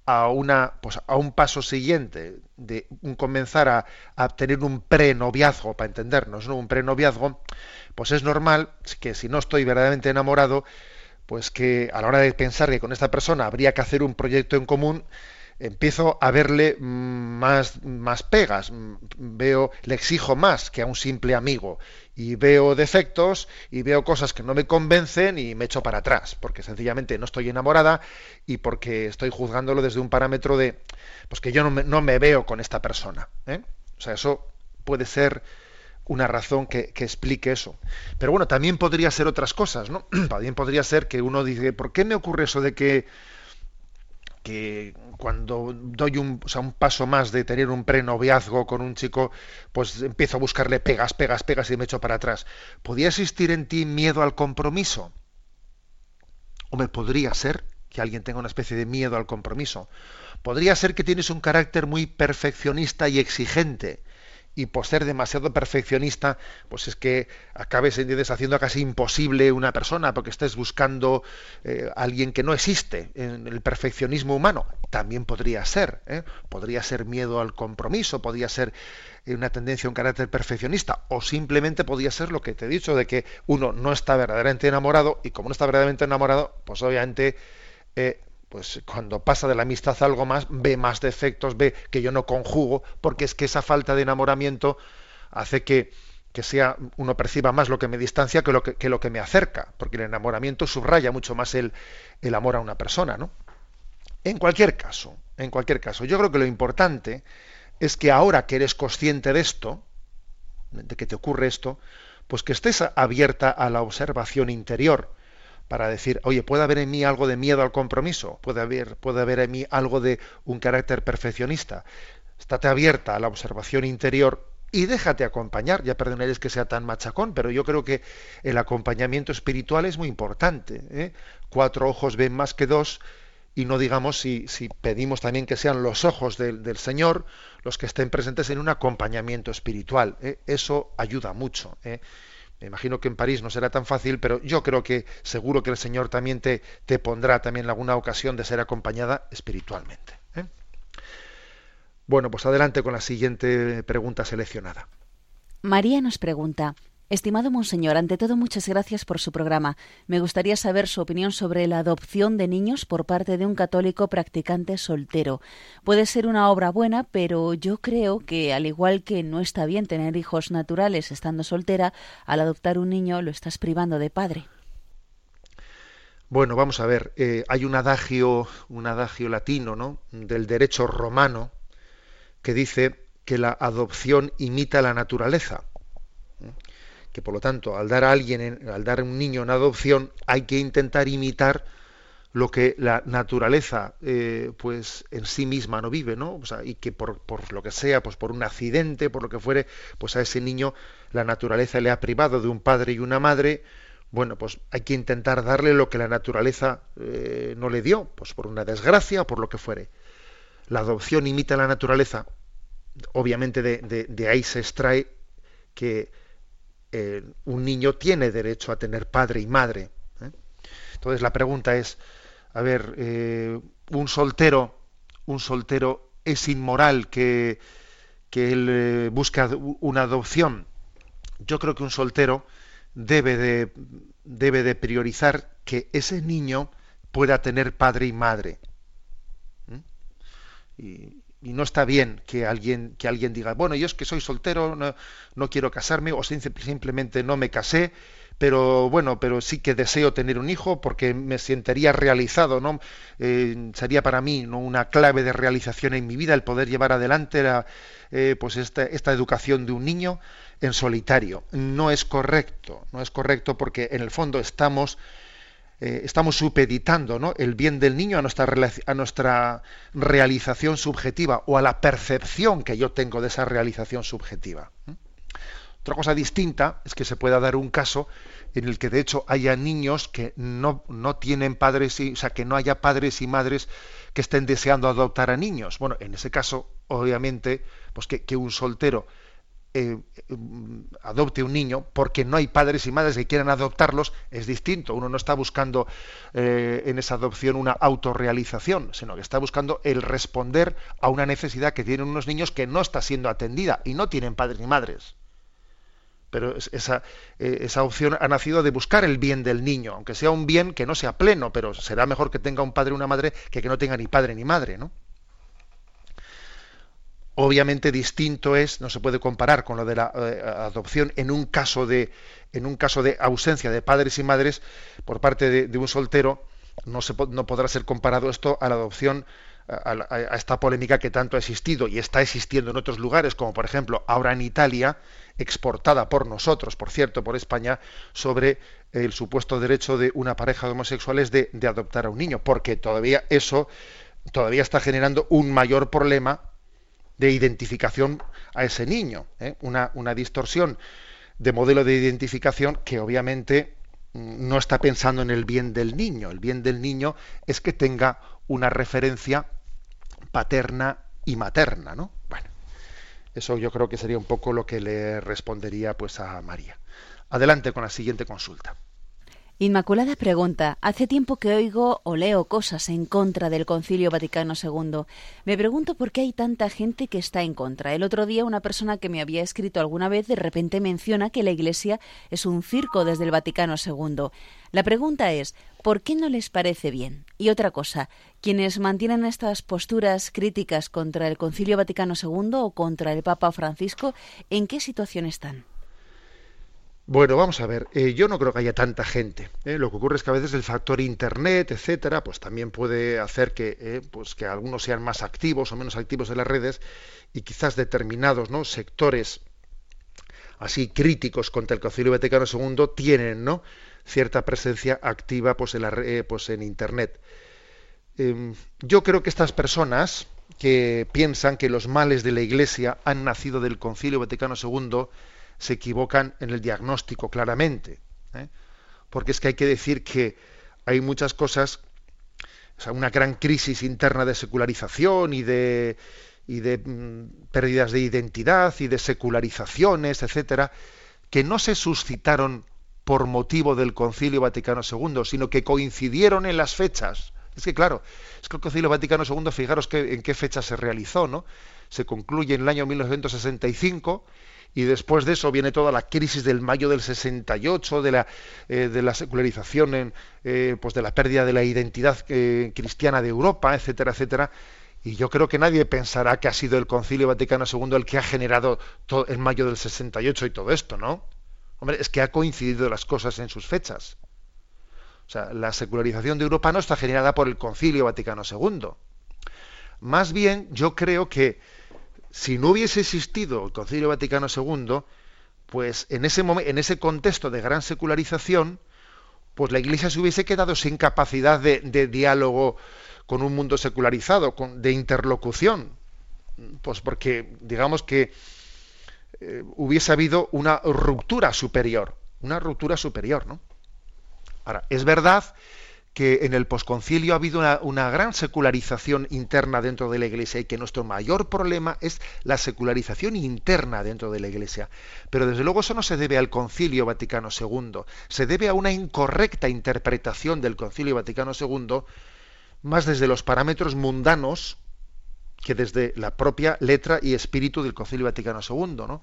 a una, pues a un paso siguiente, de un comenzar a, a tener un prenoviazgo, para entendernos, ¿no? un prenoviazgo, pues es normal que si no estoy verdaderamente enamorado, pues que a la hora de pensar que con esta persona habría que hacer un proyecto en común, empiezo a verle más, más pegas, veo, le exijo más que a un simple amigo y veo defectos y veo cosas que no me convencen y me echo para atrás, porque sencillamente no estoy enamorada y porque estoy juzgándolo desde un parámetro de, pues que yo no me, no me veo con esta persona. ¿eh? O sea, eso puede ser una razón que, que, explique eso. Pero bueno, también podría ser otras cosas, ¿no? también podría ser que uno dice, ¿por qué me ocurre eso de que que cuando doy un, un paso más de tener un prenoviazgo con un chico, pues empiezo a buscarle pegas, pegas, pegas y me echo para atrás. ¿Podría existir en ti miedo al compromiso? ¿O me podría ser que alguien tenga una especie de miedo al compromiso? Podría ser que tienes un carácter muy perfeccionista y exigente y por ser demasiado perfeccionista, pues es que acabes haciendo casi imposible una persona porque estés buscando eh, alguien que no existe en el perfeccionismo humano. También podría ser, ¿eh? podría ser miedo al compromiso, podría ser eh, una tendencia, un carácter perfeccionista, o simplemente podría ser lo que te he dicho, de que uno no está verdaderamente enamorado y como no está verdaderamente enamorado, pues obviamente pues cuando pasa de la amistad a algo más, ve más defectos, ve que yo no conjugo, porque es que esa falta de enamoramiento hace que, que sea uno perciba más lo que me distancia que lo que, lo que me acerca, porque el enamoramiento subraya mucho más el, el amor a una persona, ¿no? En cualquier caso, en cualquier caso, yo creo que lo importante es que ahora que eres consciente de esto, de que te ocurre esto, pues que estés abierta a la observación interior, para decir, oye, puede haber en mí algo de miedo al compromiso, puede haber, puede haber en mí algo de un carácter perfeccionista. Estate abierta a la observación interior y déjate acompañar. Ya perdonaréis que sea tan machacón, pero yo creo que el acompañamiento espiritual es muy importante. ¿eh? Cuatro ojos ven más que dos y no digamos si, si pedimos también que sean los ojos del, Señor los que estén presentes en un acompañamiento espiritual. ¿eh? Eso ayuda mucho. ¿eh? Me imagino que en París no será tan fácil, pero yo creo que seguro que el Señor también te, te pondrá también alguna ocasión de ser acompañada espiritualmente. ¿eh? Bueno, pues adelante con la siguiente pregunta seleccionada. María nos pregunta, Estimado Monseñor, ante todo muchas gracias por su programa. Me gustaría saber su opinión sobre la adopción de niños por parte de un católico practicante soltero. Puede ser una obra buena, pero yo creo que al igual que no está bien tener hijos naturales estando soltera, al adoptar un niño lo estás privando de padre. Bueno, vamos a ver. Eh, hay un adagio, un adagio latino, ¿no? Del derecho romano que dice que la adopción imita la naturaleza que por lo tanto al dar a alguien, al dar a un niño en adopción, hay que intentar imitar lo que la naturaleza eh, pues en sí misma no vive, ¿no? O sea, y que por, por, lo que sea, pues por un accidente, por lo que fuere, pues a ese niño la naturaleza le ha privado de un padre y una madre, bueno, pues hay que intentar darle lo que la naturaleza eh, no le dio, pues por una desgracia o por lo que fuere. La adopción imita la naturaleza, obviamente de, de, de ahí se extrae que eh, un niño tiene derecho a tener padre y madre. ¿eh? Entonces la pregunta es, a ver, eh, un soltero, un soltero es inmoral que, que él busca una adopción. Yo creo que un soltero debe de, debe de priorizar que ese niño pueda tener padre y madre. Y, y no está bien que alguien, que alguien diga, bueno, yo es que soy soltero, no, quiero casarme, o simplemente no me casé, pero bueno, pero sí que deseo tener un hijo porque me sentiría realizado, ¿no? Eh, sería para mí ¿no? una clave de realización en mi vida el poder llevar adelante la, eh, pues esta, esta educación de un niño en solitario. No es correcto, no es correcto porque en el fondo estamos eh, estamos supeditando el bien del niño a nuestra, realización subjetiva o a la percepción que yo tengo de esa realización subjetiva. Otra cosa distinta es que se pueda dar un caso en el que de hecho haya niños que no, no tienen padres, y, o sea, que no haya padres y madres que estén deseando adoptar a niños. Bueno, en ese caso, obviamente, pues que un soltero eh, adopte un niño porque no hay padres y madres que quieran adoptarlos es distinto. Uno no está buscando eh, en esa adopción una autorrealización, sino que está buscando el responder a una necesidad que tienen unos niños que no está siendo atendida y no tienen padres ni madres. Pero esa, eh, esa opción ha nacido de buscar el bien del niño, aunque sea un bien que no sea pleno, pero será mejor que tenga un padre o una madre que que no tenga ni padre ni madre, ¿no? Obviamente distinto es, no se puede comparar con lo de la eh, adopción en un caso de en un caso de ausencia de padres y madres por parte de, un soltero, no, se, no podrá ser comparado esto a la adopción a, esta polémica que tanto ha existido y está existiendo en otros lugares, como por ejemplo ahora en Italia, exportada por nosotros, por cierto, por España, sobre el supuesto derecho de una pareja de homosexuales de, de adoptar a un niño, porque todavía eso todavía está generando un mayor problema de identificación a ese niño, ¿eh? una, una distorsión de modelo de identificación que obviamente mm, no está pensando en el bien del niño. El bien del niño es que tenga una referencia paterna y materna, ¿no? Bueno, Eso yo creo que sería un poco lo que le respondería pues a María. Adelante con la siguiente consulta. Inmaculada pregunta, hace tiempo que oigo o leo cosas en contra del Concilio Vaticano II. Me pregunto por qué hay tanta gente que está en contra. El otro día una persona que me había escrito alguna vez de repente menciona que la Iglesia es un circo desde el Vaticano II. La pregunta es, ¿por qué no les parece bien? Y otra cosa, quienes mantienen estas posturas críticas contra el Concilio Vaticano II o contra el Papa Francisco, ¿en qué situación están? Bueno, vamos a ver. Eh, yo no creo que haya tanta gente. ¿eh? Lo que ocurre es que a veces el factor internet, etcétera, pues también puede hacer que, eh, pues que algunos sean más activos o menos activos en las redes y quizás determinados, ¿no? sectores así críticos contra el Concilio Vaticano II tienen, ¿no? cierta presencia activa, pues en la, pues en internet. Em, yo creo que estas personas que piensan que los males de la Iglesia han nacido del Concilio Vaticano II se equivocan en el diagnóstico claramente. ¿eh? Porque es que hay que decir que hay muchas cosas, o sea, una gran crisis interna de secularización y de, y de mm, pérdidas de identidad y de secularizaciones, etcétera, que no se suscitaron por motivo del Concilio Vaticano II, sino que coincidieron en las fechas. Es que claro, es que el Concilio Vaticano II, fijaros que, en qué fecha se realizó, ¿no? Se concluye en el año 1965 y después de eso viene toda la crisis del mayo del 68, de la, eh, de la secularización, en, eh, pues de la pérdida de la identidad eh, cristiana de Europa, etcétera, etcétera. Y yo creo que nadie pensará que ha sido el Concilio Vaticano II el que ha generado el mayo del 68 y todo esto, ¿no? Hombre, es que ha coincidido las cosas en sus fechas. O sea, la secularización de Europa no está generada por el Concilio Vaticano II. Más bien, yo creo que si no hubiese existido el Concilio Vaticano II, pues en ese, en ese contexto de gran secularización, pues la Iglesia se hubiese quedado sin capacidad de, diálogo con un mundo secularizado, de interlocución. Pues porque, digamos que eh, hubiese habido una ruptura superior, una ruptura superior, ¿no? Ahora, es verdad en el posconcilio ha habido una, gran secularización interna dentro de la Iglesia y que nuestro mayor problema es la secularización interna dentro de la Iglesia. Pero desde luego eso no se debe al Concilio Vaticano II, se debe a una incorrecta interpretación del Concilio Vaticano II, más desde los parámetros mundanos que desde la propia letra y espíritu del Concilio Vaticano II, ¿no?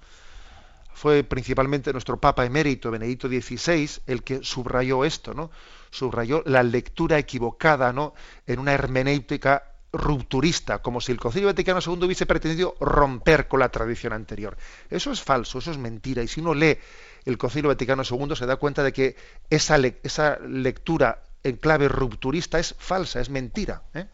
Fue principalmente nuestro Papa emérito Benedicto XVI el que subrayó esto, ¿no? Subrayó la lectura equivocada, ¿no? En una hermenéutica rupturista, como si el Concilio Vaticano II hubiese pretendido romper con la tradición anterior. Eso es falso, eso es mentira. Y si uno lee el Concilio Vaticano II se da cuenta de que esa, esa lectura en clave rupturista es falsa, es mentira. ¿eh?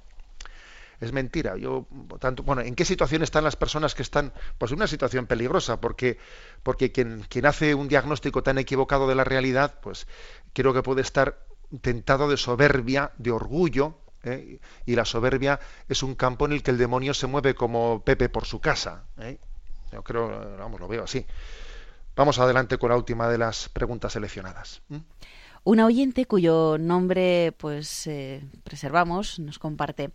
Es mentira. Yo, tanto, bueno, ¿en qué situación están las personas que están? Pues en una situación peligrosa, porque, porque quien, quien hace un diagnóstico tan equivocado de la realidad, pues creo que puede estar tentado de soberbia, de orgullo, ¿eh? y la soberbia es un campo en el que el demonio se mueve como Pepe por su casa. ¿eh? Yo creo, vamos, lo veo así. Vamos adelante con la última de las preguntas seleccionadas. Una oyente cuyo nombre pues eh, preservamos nos comparte.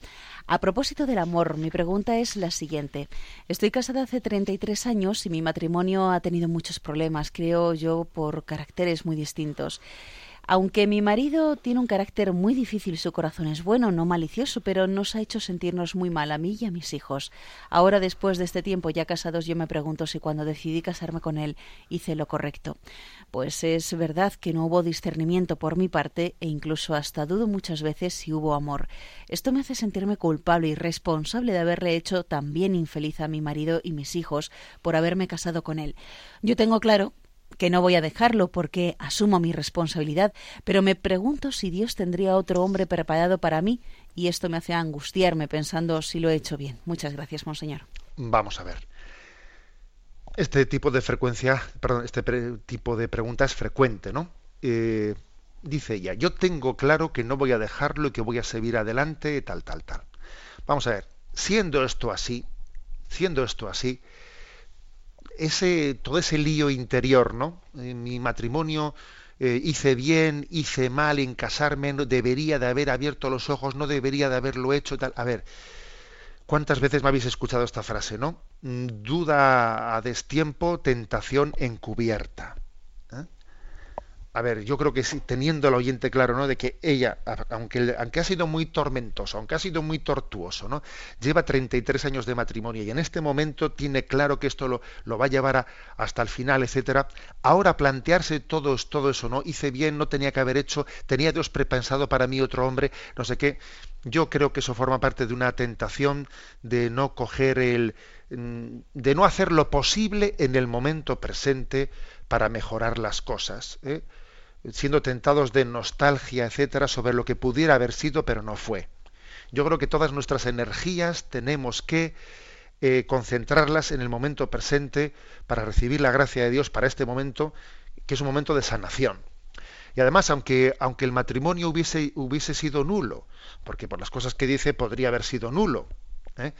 A propósito del amor, mi pregunta es la siguiente. Estoy casada hace 33 años y mi matrimonio ha tenido muchos problemas, creo yo, por caracteres muy distintos. Aunque mi marido tiene un carácter muy difícil, su corazón es bueno, no malicioso, pero nos ha hecho sentirnos muy mal a mí y a mis hijos. Ahora, después de este tiempo ya casados, yo me pregunto si cuando decidí casarme con él hice lo correcto. Pues es verdad que no hubo discernimiento por mi parte e incluso hasta dudo muchas veces si hubo amor. Esto me hace sentirme culpable y responsable de haberle hecho también infeliz a mi marido y mis hijos por haberme casado con él. Yo tengo claro que no voy a dejarlo porque asumo mi responsabilidad, pero me pregunto si Dios tendría otro hombre preparado para mí y esto me hace angustiarme pensando si lo he hecho bien. Muchas gracias, monseñor. Vamos a ver. Este tipo de frecuencia, perdón, este tipo de pregunta es frecuente, ¿no? Eh, dice ella, yo tengo claro que no voy a dejarlo y que voy a seguir adelante, tal, tal, tal. Vamos a ver, siendo esto así, siendo esto así, ese, todo ese lío interior, ¿no? En mi matrimonio eh, hice bien, hice mal en casarme, no debería de haber abierto los ojos, no debería de haberlo hecho, tal. A ver, ¿Cuántas veces me habéis escuchado esta frase, no? Mm, duda a destiempo, tentación encubierta. A ver, yo creo que sí, teniendo el oyente claro, ¿no? De que ella, aunque, aunque ha sido muy tormentoso, aunque ha sido muy tortuoso, ¿no? Lleva 33 años de matrimonio y en este momento tiene claro que esto lo, lo va a llevar hasta el final, etcétera. Ahora plantearse todo, todo eso, ¿no? Hice bien, no tenía que haber hecho, tenía Dios prepensado para mí otro hombre, no sé qué. Yo creo que eso forma parte de una tentación de no coger el mm, de no hacer lo posible en el momento presente para mejorar las cosas, ¿eh? Siendo tentados de nostalgia, etcétera, sobre lo que pudiera haber sido, pero no fue. Yo creo que todas nuestras energías tenemos que eh, concentrarlas en el momento presente para recibir la gracia de Dios para este momento, que es un momento de sanación. Y además, aunque, aunque el matrimonio hubiese, hubiese sido nulo, porque por las cosas que dice podría haber sido nulo, ¿eh?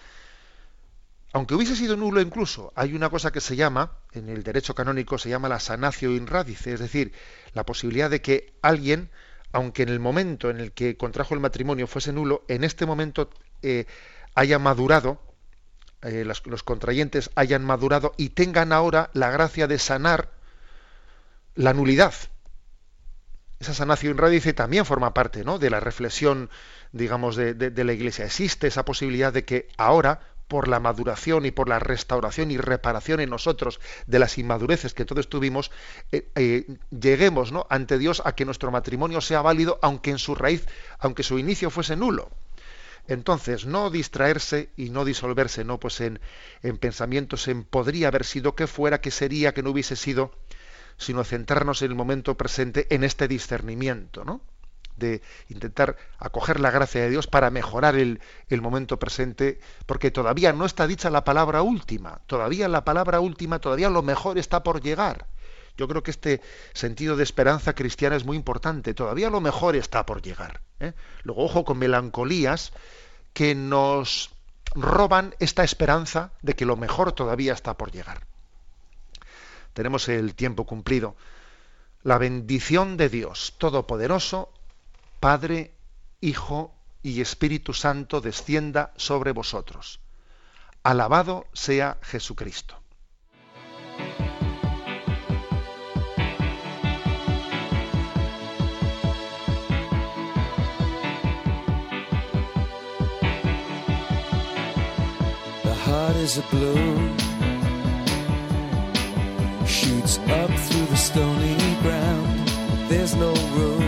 Aunque hubiese sido nulo incluso, hay una cosa que se llama, en el derecho canónico se llama la sanatio in radice, es decir, la posibilidad de que alguien, aunque en el momento en el que contrajo el matrimonio fuese nulo, en este momento eh, haya madurado, eh, los contrayentes hayan madurado y tengan ahora la gracia de sanar la nulidad esa sanación radice también forma parte ¿no? de la reflexión, digamos, de, de, la Iglesia. Existe esa posibilidad de que ahora, por la maduración y por la restauración y reparación en nosotros de las inmadureces que todos tuvimos, eh, eh, lleguemos ¿no? ante Dios a que nuestro matrimonio sea válido, aunque en su raíz, aunque su inicio fuese nulo. Entonces, no distraerse y no disolverse, ¿no? Pues en, en pensamientos en podría haber sido, que fuera, que sería, que no hubiese sido, sino centrarnos en el momento presente, en este discernimiento, ¿no? De intentar acoger la gracia de Dios para mejorar el, el, momento presente, porque todavía no está dicha la palabra última, todavía la palabra última, todavía lo mejor está por llegar. Yo creo que este sentido de esperanza cristiana es muy importante, todavía lo mejor está por llegar. ¿eh? Luego, ojo con melancolías que nos roban esta esperanza de que lo mejor todavía está por llegar tenemos el tiempo cumplido. La bendición de Dios Todopoderoso, Padre, Hijo y Espíritu Santo descienda sobre vosotros. Alabado sea Jesucristo. shoots up through the stony ground. There's no room,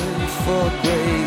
for grace.